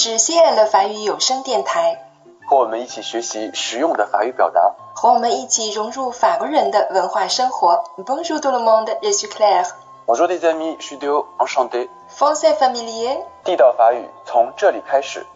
是 CN 的法语有声电台，和我们一起学习实用的法语表达，和我们一起融入法国人的文化生活。Bonjour tout le monde, je suis Claire. Bonjour les amis, je suis Théo, enchanté. Français familier. 地道法语从这里开始。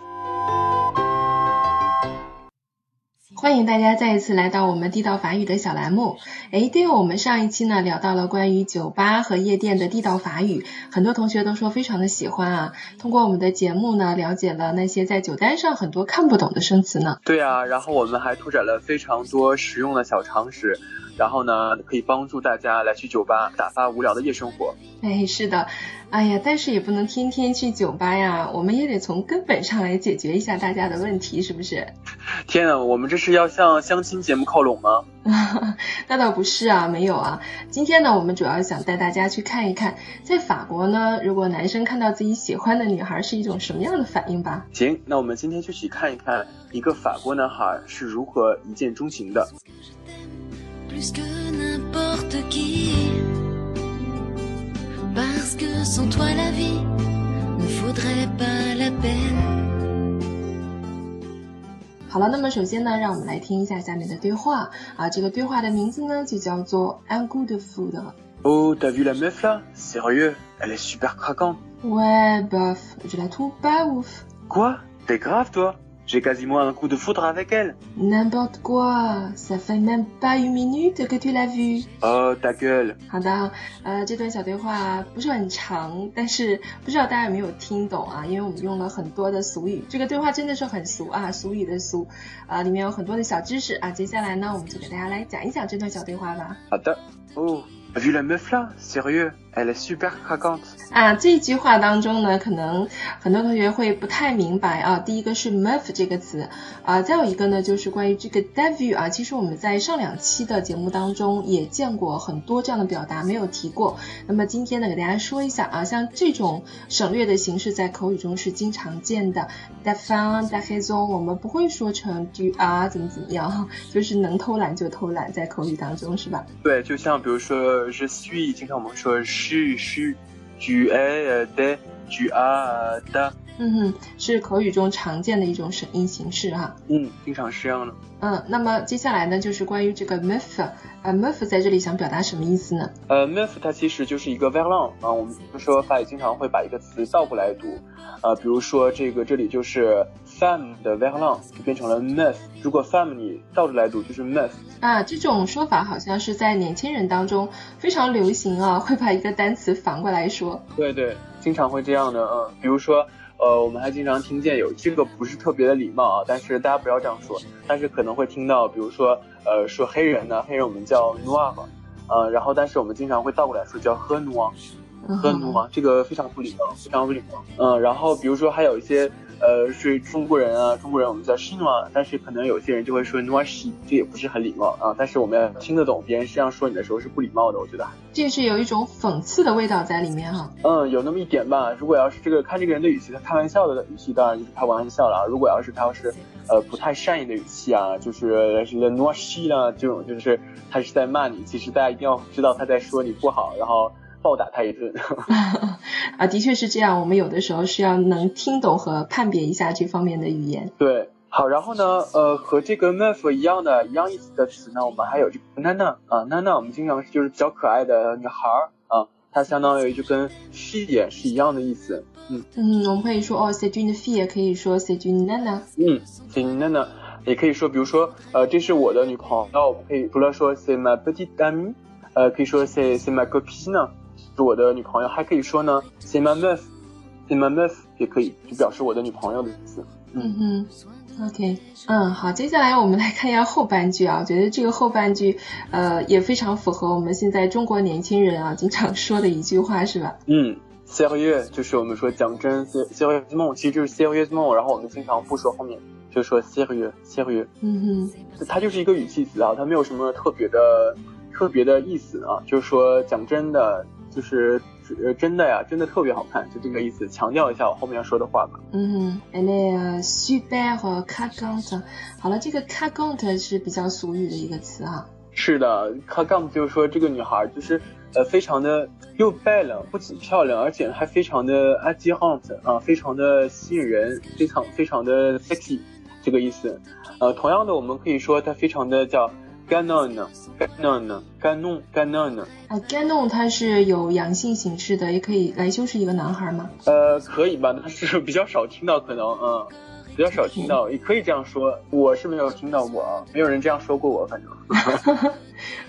欢迎大家再一次来到我们地道法语的小栏目。哎，对我们上一期呢聊到了关于酒吧和夜店的地道法语，很多同学都说非常的喜欢啊。通过我们的节目呢，了解了那些在酒单上很多看不懂的生词呢。对啊，然后我们还拓展了非常多实用的小常识。然后呢，可以帮助大家来去酒吧打发无聊的夜生活。哎，是的，哎呀，但是也不能天天去酒吧呀，我们也得从根本上来解决一下大家的问题，是不是？天啊，我们这是要向相亲节目靠拢吗？那倒不是啊，没有啊。今天呢，我们主要想带大家去看一看，在法国呢，如果男生看到自己喜欢的女孩是一种什么样的反应吧。行，那我们今天就去看一看一个法国男孩是如何一见钟情的。Parce que sans toi la vie ne faudrait pas la peine. 好了，那么首先呢，让我们来听一下下面的对话啊。这个对话的名字呢，就叫做 Un coup de foudre。Oh, t'as vu la meuf là Sérieux Elle est super craquante. Ouais, bof, je la trouve pas ouf. Quoi T'es grave toi J'ai quasiment un coup de foudre avec elle. N'importe quoi, ça fait même pas une minute que tu l'as vue. Oh ta gueule. 好的，呃，这段小对话不是很长，但是不知道大家有没有听懂啊？因为我们用了很多的俗语，这个对话真的是很俗啊，俗语的俗，啊，里面有很多的小知识啊。接下来呢，我们就给大家来讲一讲这段小对话吧。好的，哦。Vu la meuf là, sérieux, Elle est super craquante. 啊，这句话当中呢，可能很多同学会不太明白啊。第一个是 meuf 这个词啊，再有一个呢，就是关于这个 d e v u 啊。其实我们在上两期的节目当中也见过很多这样的表达，没有提过。那么今天呢，给大家说一下啊，像这种省略的形式在口语中是经常见的。d e f a n d e h a z o n 我们不会说成 do 啊，怎么怎么样，就是能偷懒就偷懒，在口语当中是吧？对，就像比如说。je suis，经常我们说是是，tu es de，tu as de。嗯哼，是口语中常见的一种省音形式哈。嗯，经常是这样的。嗯，那么接下来呢，就是关于这个 meuf，呃，meuf 在这里想表达什么意思呢？呃，meuf 它其实就是一个 verlan 啊，我们说法语经常会把一个词倒过来读，呃，比如说这个这里就是 femme 的 verlan 就变成了 meuf，如果 femme 你倒着来读就是 myth。啊，这种说法好像是在年轻人当中非常流行啊，会把一个单词反过来说。对对，经常会这样的，嗯，比如说。呃，我们还经常听见有这个不是特别的礼貌啊，但是大家不要这样说。但是可能会听到，比如说，呃，说黑人呢，黑人我们叫 noir，呃，然后但是我们经常会倒过来说叫 h noir，h noir，这个非常不礼貌，非常不礼貌。嗯，然后比如说还有一些。呃，是中国人啊，中国人我们叫 s h i n a 但是可能有些人就会说 noashi，这也不是很礼貌啊。但是我们要听得懂别人这样说你的时候是不礼貌的，我觉得。这是有一种讽刺的味道在里面哈。嗯，有那么一点吧。如果要是这个看这个人的语气，他开玩笑的语气，当然就是开玩笑了啊。如果要是他要是呃不太善意的语气啊，就是什么 noashi 啦这种，就是他是在骂你。其实大家一定要知道他在说你不好，然后。暴打他一顿 啊，的确是这样。我们有的时候是要能听懂和判别一下这方面的语言。对，好，然后呢，呃，和这个 meuf 一样的一样意思的词呢，我们还有这个 nana 啊，nana，我们经常就是比较可爱的女孩儿啊，它相当于就跟 fille 是一样的意思。嗯嗯，我们可以说哦，c'est une fille，也可以说 c'est une nana。嗯，c'est une nana，也可以说，比如说，呃，这是我的女朋友，那我们可以除了说 c'est ma petite amie，呃，可以说 c'est c'est ma copine。是我的女朋友，还可以说呢，c'est ma meuf，c'est ma meuf 也可以，就表示我的女朋友的意思。嗯哼，OK，嗯，好，接下来我们来看一下后半句啊，我觉得这个后半句，呃，也非常符合我们现在中国年轻人啊经常说的一句话，是吧？嗯，sérieux 就是我们说讲真，sérieusement 其实就是 sérieusement，然后我们经常不说后面，就说 sérieux，sérieux。嗯哼，它就是一个语气词啊，它没有什么特别的特别的意思啊，就是说讲真的。就是呃真的呀，真的特别好看，就这个意思，强调一下我后面要说的话吧。嗯，elle super 和 cagante。好了，这个 cagante 是比较俗语的一个词啊。是的，，cagout 就是说这个女孩就是呃非常的又漂亮，不仅漂亮，而且还非常的 attirante 啊，非常的吸引人，非常非常的 sexy 这个意思。呃，同样的，我们可以说她非常的叫 ganon，ganon，ganon，ganon。啊，ganon 它是有阳性形式的，也可以来修饰一个男孩吗？呃，可以吧，但是比较少听到，可能嗯。比较少听到，也可以这样说，我是没有听到过啊，没有人这样说过我，反正。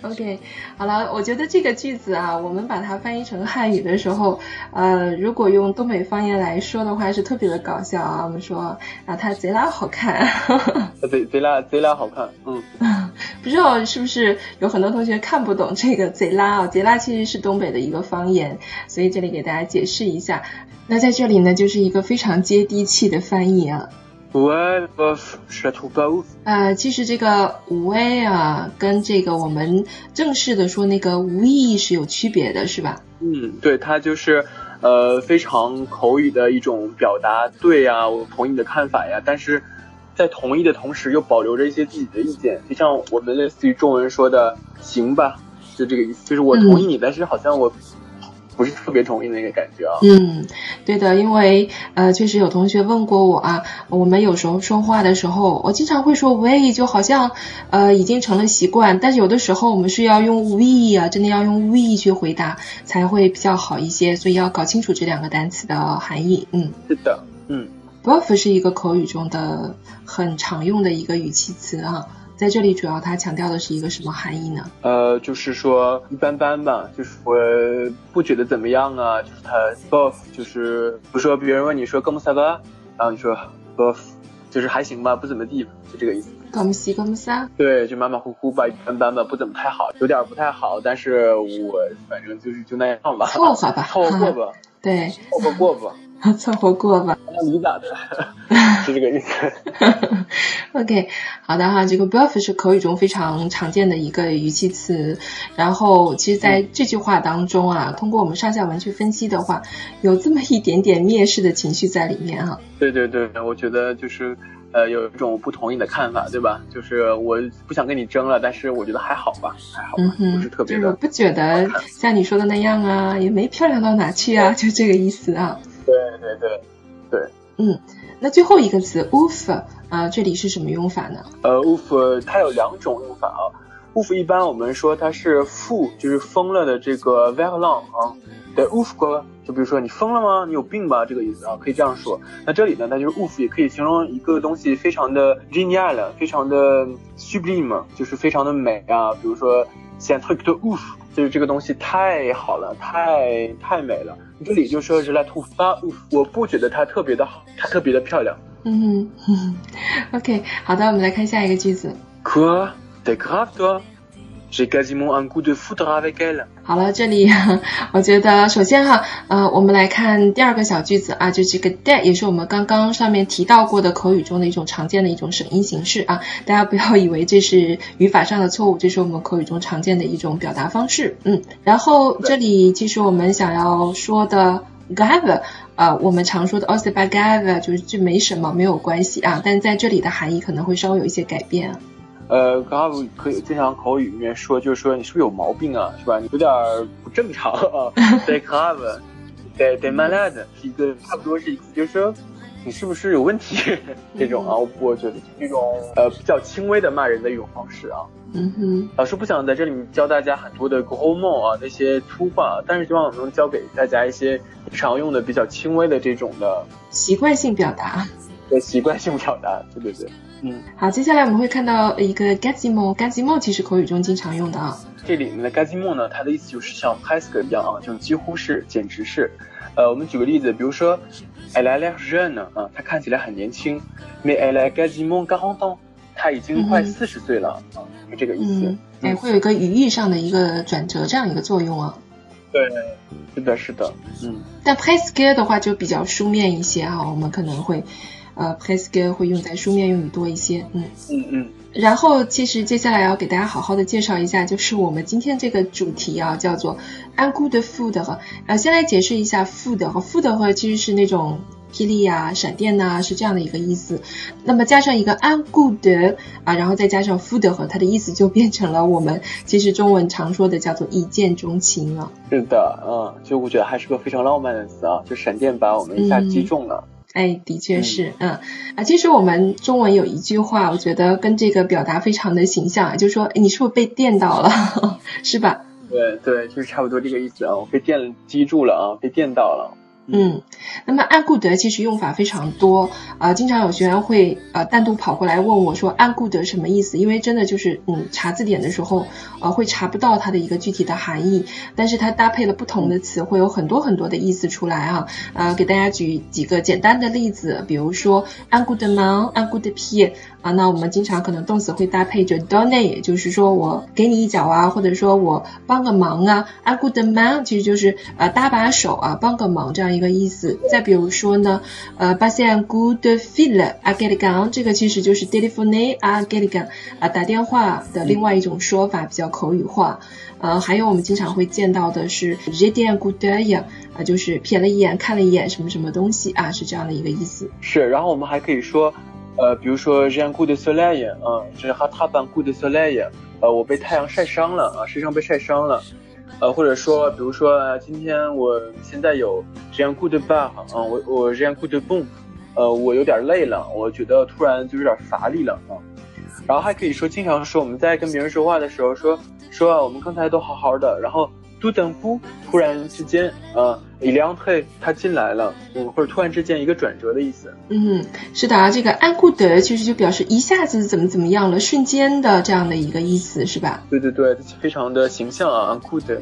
OK，好了，我觉得这个句子啊，我们把它翻译成汉语的时候，呃，如果用东北方言来说的话，是特别的搞笑啊。我们说啊，他贼拉好看。贼贼拉贼拉好看，嗯。不知道是不是有很多同学看不懂这个贼拉啊？贼拉其实是东北的一个方言，所以这里给大家解释一下。那在这里呢，就是一个非常接地气的翻译啊。呃，其实这个喂啊，跟这个我们正式的说那个 we 是有区别的，是吧？嗯，对，它就是呃非常口语的一种表达，对呀，我同意你的看法呀，但是在同意的同时又保留着一些自己的意见，就像我们类似于中文说的行吧，就这个意思，就是我同意你，但是好像我。不是特别同意那个感觉啊。嗯，对的，因为呃，确实有同学问过我啊，我们有时候说话的时候，我经常会说 we，就好像呃已经成了习惯，但是有的时候我们是要用 we 啊，真的要用 we 去回答才会比较好一些，所以要搞清楚这两个单词的含义。嗯，是的，嗯，both 是一个口语中的很常用的一个语气词啊。在这里主要它强调的是一个什么含义呢？呃，就是说一般般吧，就是我不觉得怎么样啊，就是它 Buff 就是比如说别人问你说 comme ça va，然后你说 Buff，就是还行吧，不怎么地，就这个意思。comme si comme ça。对，就马马虎虎吧，一般般吧，不怎么太好，有点不太好，但是我反正就是就那样吧，凑合吧，凑合过吧，对，凑合过吧。凑合过吧，那你咋的？是这个意思。OK，好的哈，这个 buff 是口语中非常常见的一个语气词。然后，其实在这句话当中啊，通过我们上下文去分析的话，有这么一点点蔑视的情绪在里面哈。对对对，我觉得就是呃，有一种不同意的看法，对吧？就是我不想跟你争了，但是我觉得还好吧，还好，不是特别的。我不觉得像你说的那样啊，也没漂亮到哪去啊，就这个意思啊。对对对对，嗯，那最后一个词 oof，啊，这里是什么用法呢？呃，oof 它有两种用法啊 oof 一般我们说它是负，就是疯了的这个 violent 啊，对，woof 哥，就比如说你疯了吗？你有病吧？这个意思啊，可以这样说。那这里呢，那就是 oof，也可以形容一个东西非常的 genial，非常的 sublime，就是非常的美啊，比如说 c e n t r i q u e woof。就是这个东西太好了，太太美了。这里就说是来突发，我不觉得它特别的好，它特别的漂亮。嗯，OK，好的，我们来看下一个句子。Grave toi? 好了，这里我觉得首先哈，呃，我们来看第二个小句子啊，就这个 that 也是我们刚刚上面提到过的口语中的一种常见的一种省音形式啊，大家不要以为这是语法上的错误，这是我们口语中常见的一种表达方式。嗯，然后这里其实我们想要说的 g a v e r 呃，我们常说的 also by gather 就是这没什么，没有关系啊，但在这里的含义可能会稍微有一些改变啊。呃，刚刚可以经常口语里面说，就是说你是不是有毛病啊，是吧？你有点不正常啊。对 club，对对，malad 是一个差不多是一个，就是说你是不是有问题 这种啊？我觉得这种呃比较轻微的骂人的一种方式啊。嗯哼。老师不想在这里面教大家很多的 grammar 啊那些粗话，但是希望能教给大家一些常用的比较轻微的这种的习惯性表达。对，习惯性表达，对对对。嗯，好，接下来我们会看到一个 gazimo，gazimo 其实口语中经常用的啊。这里面的 gazimo 呢，它的意思就是像 presque 一样啊，就几乎是，简直是。呃，我们举个例子，比如说，elle a l'air jeune 啊，她看起来很年轻，mais elle a quasiment quarante ans，她已经快四十岁了啊，就这个意思。哎，会有一个语义上的一个转折，这样一个作用啊。对，是的，是的，嗯。但 presque 的话就比较书面一些哈，我们可能会。呃，presque 会用在书面用语多一些，嗯嗯嗯。然后，其实接下来要给大家好好的介绍一下，就是我们今天这个主题啊，叫做 good food 和呃，先来解释一下 food 和 food 和其实是那种霹雳啊、闪电呐，是这样的一个意思。那么加上一个安固德啊，然后再加上 food 和它的意思就变成了我们其实中文常说的叫做一见钟情了。是的，嗯，就我觉得还是个非常浪漫的词啊，就闪电把我们一下击中了。哎，的确是，嗯啊，其实我们中文有一句话，我觉得跟这个表达非常的形象，就是说，你是不是被电到了，是吧？对对，就是差不多这个意思啊，我被电击住了啊，被电到了。嗯，那么安固德其实用法非常多啊，经常有学员会呃单独跑过来问我说安固德什么意思？因为真的就是嗯查字典的时候呃会查不到它的一个具体的含义，但是它搭配了不同的词会有很多很多的意思出来啊。呃，给大家举几个简单的例子，比如说安固德忙，安固德屁啊，那我们经常可能动词会搭配着 donate，也就是说我给你一脚啊，或者说我帮个忙啊。I good man，其实就是呃搭把手啊，帮个忙这样。一个意思，再比如说呢，呃，passer un coup de fil à quelqu'un，这个其实就是 téléphoner à quelqu'un 啊，打电话的另外一种说法，比较口语化。呃，还有我们经常会见到的是 jeter un coup d'œil，啊，就是瞥了一眼，看了一眼什么什么东西啊，是这样的一个意思。是，然后我们还可以说，呃，比如说 j'ai un coup de soleil，嗯，就是 attrape un coup de soleil，呃，我被太阳晒伤了啊，身上被晒伤了。呃，或者说，比如说，今天我现在有这样 good bar，嗯，我我这样 good boom，呃，我有点累了，我觉得突然就有点乏力了啊。然后还可以说，经常说我们在跟别人说话的时候，说说我们刚才都好好的，然后。突等夫突然之间，呃，李良退他进来了，嗯，或者突然之间一个转折的意思。嗯，是的啊，这个安库德其实就表示一下子怎么怎么样了，瞬间的这样的一个意思，是吧？对对对，非常的形象啊，安固德。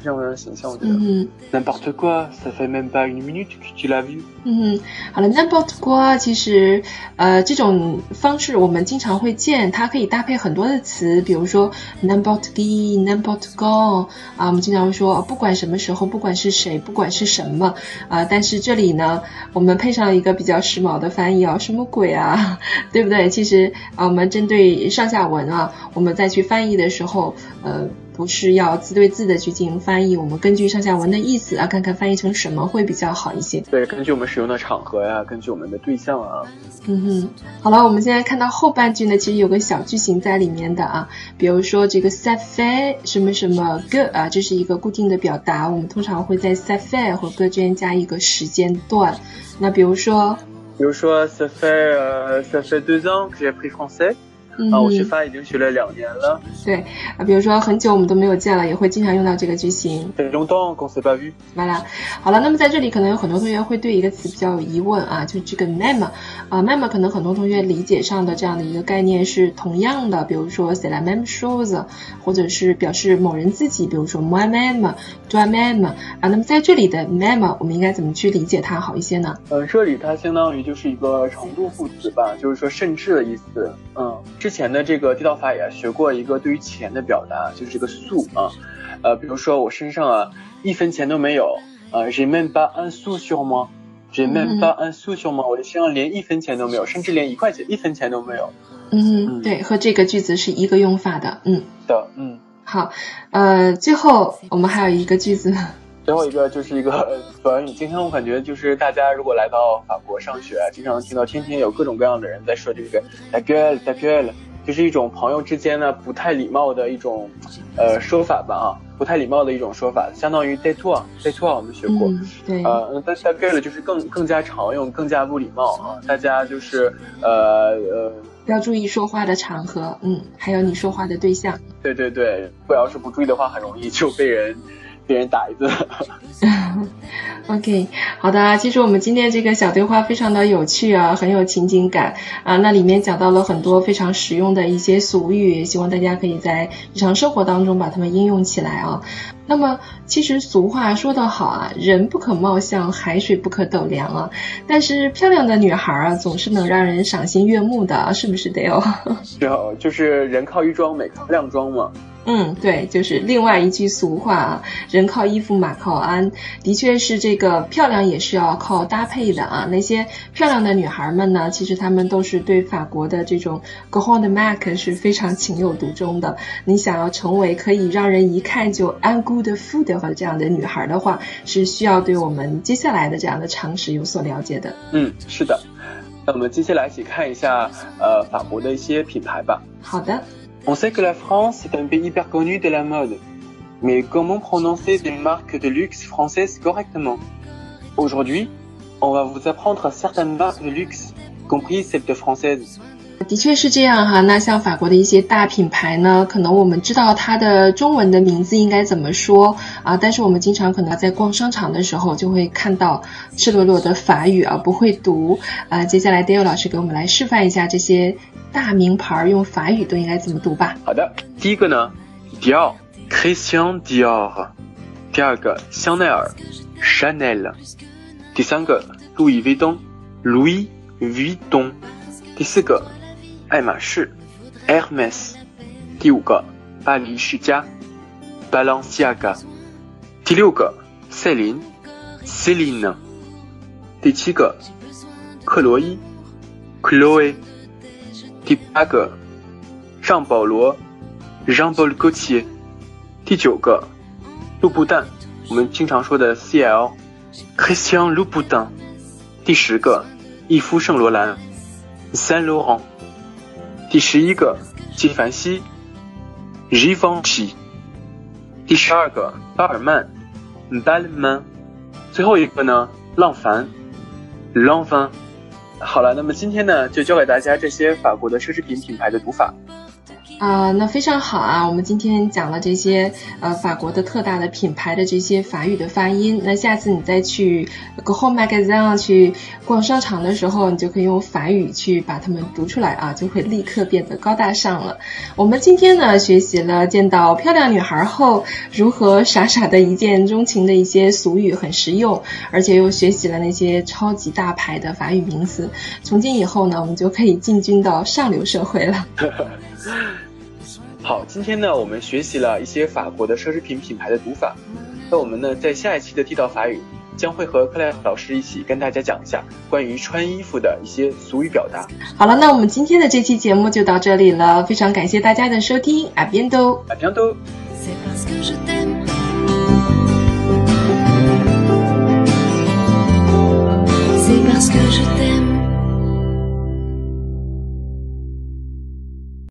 非常非常形象，我觉得。嗯，n'importe quoi，ça fait même pas une minute que tu l'as vu。嗯，好了，n'importe quoi，其实呃这种方式我们经常会见，它可以搭配很多的词，比如说 n'importe qui，n'importe quand 啊，我们经常会说不管什么时候，不管是谁，不管是什么啊，但是这里呢，我们配上一个比较时髦的翻译啊，什么鬼啊，对不对？其实啊，我们针对上下文啊，我们再去翻译的时候，呃。不是要字对字的去进行翻译，我们根据上下文的意思啊，看看翻译成什么会比较好一些。对，根据我们使用的场合呀，根据我们的对象啊。嗯哼，好了，我们现在看到后半句呢，其实有个小句型在里面的啊，比如说这个 s a f e 什么什么 g 啊，这是一个固定的表达，我们通常会在 s a f e 和 g 之间加一个时间段。那比如说，比如说 s a f e s a f e deux ans que j'ai appris français。啊，我学法已经学了两年了。对啊，比如说很久我们都没有见了，也会经常用到这个句型。完了，好了，那么在这里可能有很多同学会对一个词比较有疑问啊，就这个 mem 啊，mem 可能很多同学理解上的这样的一个概念是同样的，比如说 c'est la même chose，或者是表示某人自己，比如说 moi même，toi même 啊。那么在这里的 mem 我们应该怎么去理解它好一些呢？呃，这里它相当于就是一个程度副词吧，就是说甚至的意思。嗯，这。之前的这个地道法也学过一个对于钱的表达，就是这个素啊，呃，比如说我身上啊一分钱都没有，呃，je n'ai pas un sou sur moi，je n'ai pas un sou sur moi，我的身上连一分钱都没有，甚至连一块钱一分钱都没有。嗯，对，和这个句子是一个用法的，嗯。的，嗯。好，呃，最后我们还有一个句子。最后一个就是一个 短语。今天我感觉就是大家如果来到法国上学，经常听到天天有各种各样的人在说这个 “la gueule”、“la gueule”，就是一种朋友之间呢不太礼貌的一种呃说法吧啊，不太礼貌的一种说法，相当于 “de toi”、“de toi”，我们学过。对。呃，但是 “la gueule” 就是更更加常用、更加不礼貌啊。大家就是呃呃要注意说话的场合，嗯，还有你说话的对象。对对对，不要是不注意的话，很容易就被人。别人打一顿。OK，好的，其实我们今天这个小对话非常的有趣啊，很有情景感啊。那里面讲到了很多非常实用的一些俗语，希望大家可以在日常生活当中把它们应用起来啊。那么，其实俗话说得好啊，人不可貌相，海水不可斗量啊。但是漂亮的女孩啊，总是能让人赏心悦目的，是不是得有？是哦，就是人靠衣装，美靠靓装嘛。嗯，对，就是另外一句俗话啊，人靠衣服，马靠鞍，的确是这个漂亮也是要靠搭配的啊。那些漂亮的女孩们呢，其实她们都是对法国的这种 Grand Marque 是非常情有独钟的。你想要成为可以让人一看就 un good food 和这样的女孩的话，是需要对我们接下来的这样的常识有所了解的。嗯，是的。那我们接下来一起看一下呃法国的一些品牌吧。好的。On sait que la France est un pays hyper connu de la mode, mais comment prononcer des marques de luxe françaises correctement? Aujourd'hui, on va vous apprendre certaines marques de luxe, compris celles françaises. 的确是这样哈，那像法国的一些大品牌呢，可能我们知道它的中文的名字应该怎么说啊，但是我们经常可能在逛商场的时候就会看到赤裸裸的法语啊，不会读啊。接下来 Dale 老师给我们来示范一下这些大名牌用法语都应该怎么读吧。好的，第一个呢，Dior，Christian Dior；第二个，香奈儿，Chanel；第三个路易威登 Louis Vuitton；第四个。爱马仕，Hermes，第五个，巴黎世家，Balenciaga，第六个，赛琳，Celine，第七个，克罗伊，Chloe，第八个，尚保罗，Jean Paul Gaultier，第九个，路布旦，我们经常说的 CL，Christian Louboutin，第十个，伊夫圣罗兰，Saint Laurent。第十一个，纪梵希，Givenchy。第十二个，巴尔曼，Balman；。最后一个呢，浪凡，Long Van。好了，那么今天呢，就教给大家这些法国的奢侈品品牌的读法。啊，那非常好啊！我们今天讲了这些呃法国的特大的品牌的这些法语的发音。那下次你再去 Go Home Magazine 去逛商场的时候，你就可以用法语去把它们读出来啊，就会立刻变得高大上了。我们今天呢学习了见到漂亮女孩后如何傻傻的一见钟情的一些俗语，很实用，而且又学习了那些超级大牌的法语名词。从今以后呢，我们就可以进军到上流社会了。好，今天呢，我们学习了一些法国的奢侈品品牌的读法。那我们呢，在下一期的地道法语将会和克莱老师一起跟大家讲一下关于穿衣服的一些俗语表达。好了，那我们今天的这期节目就到这里了，非常感谢大家的收听，阿边都，阿边都。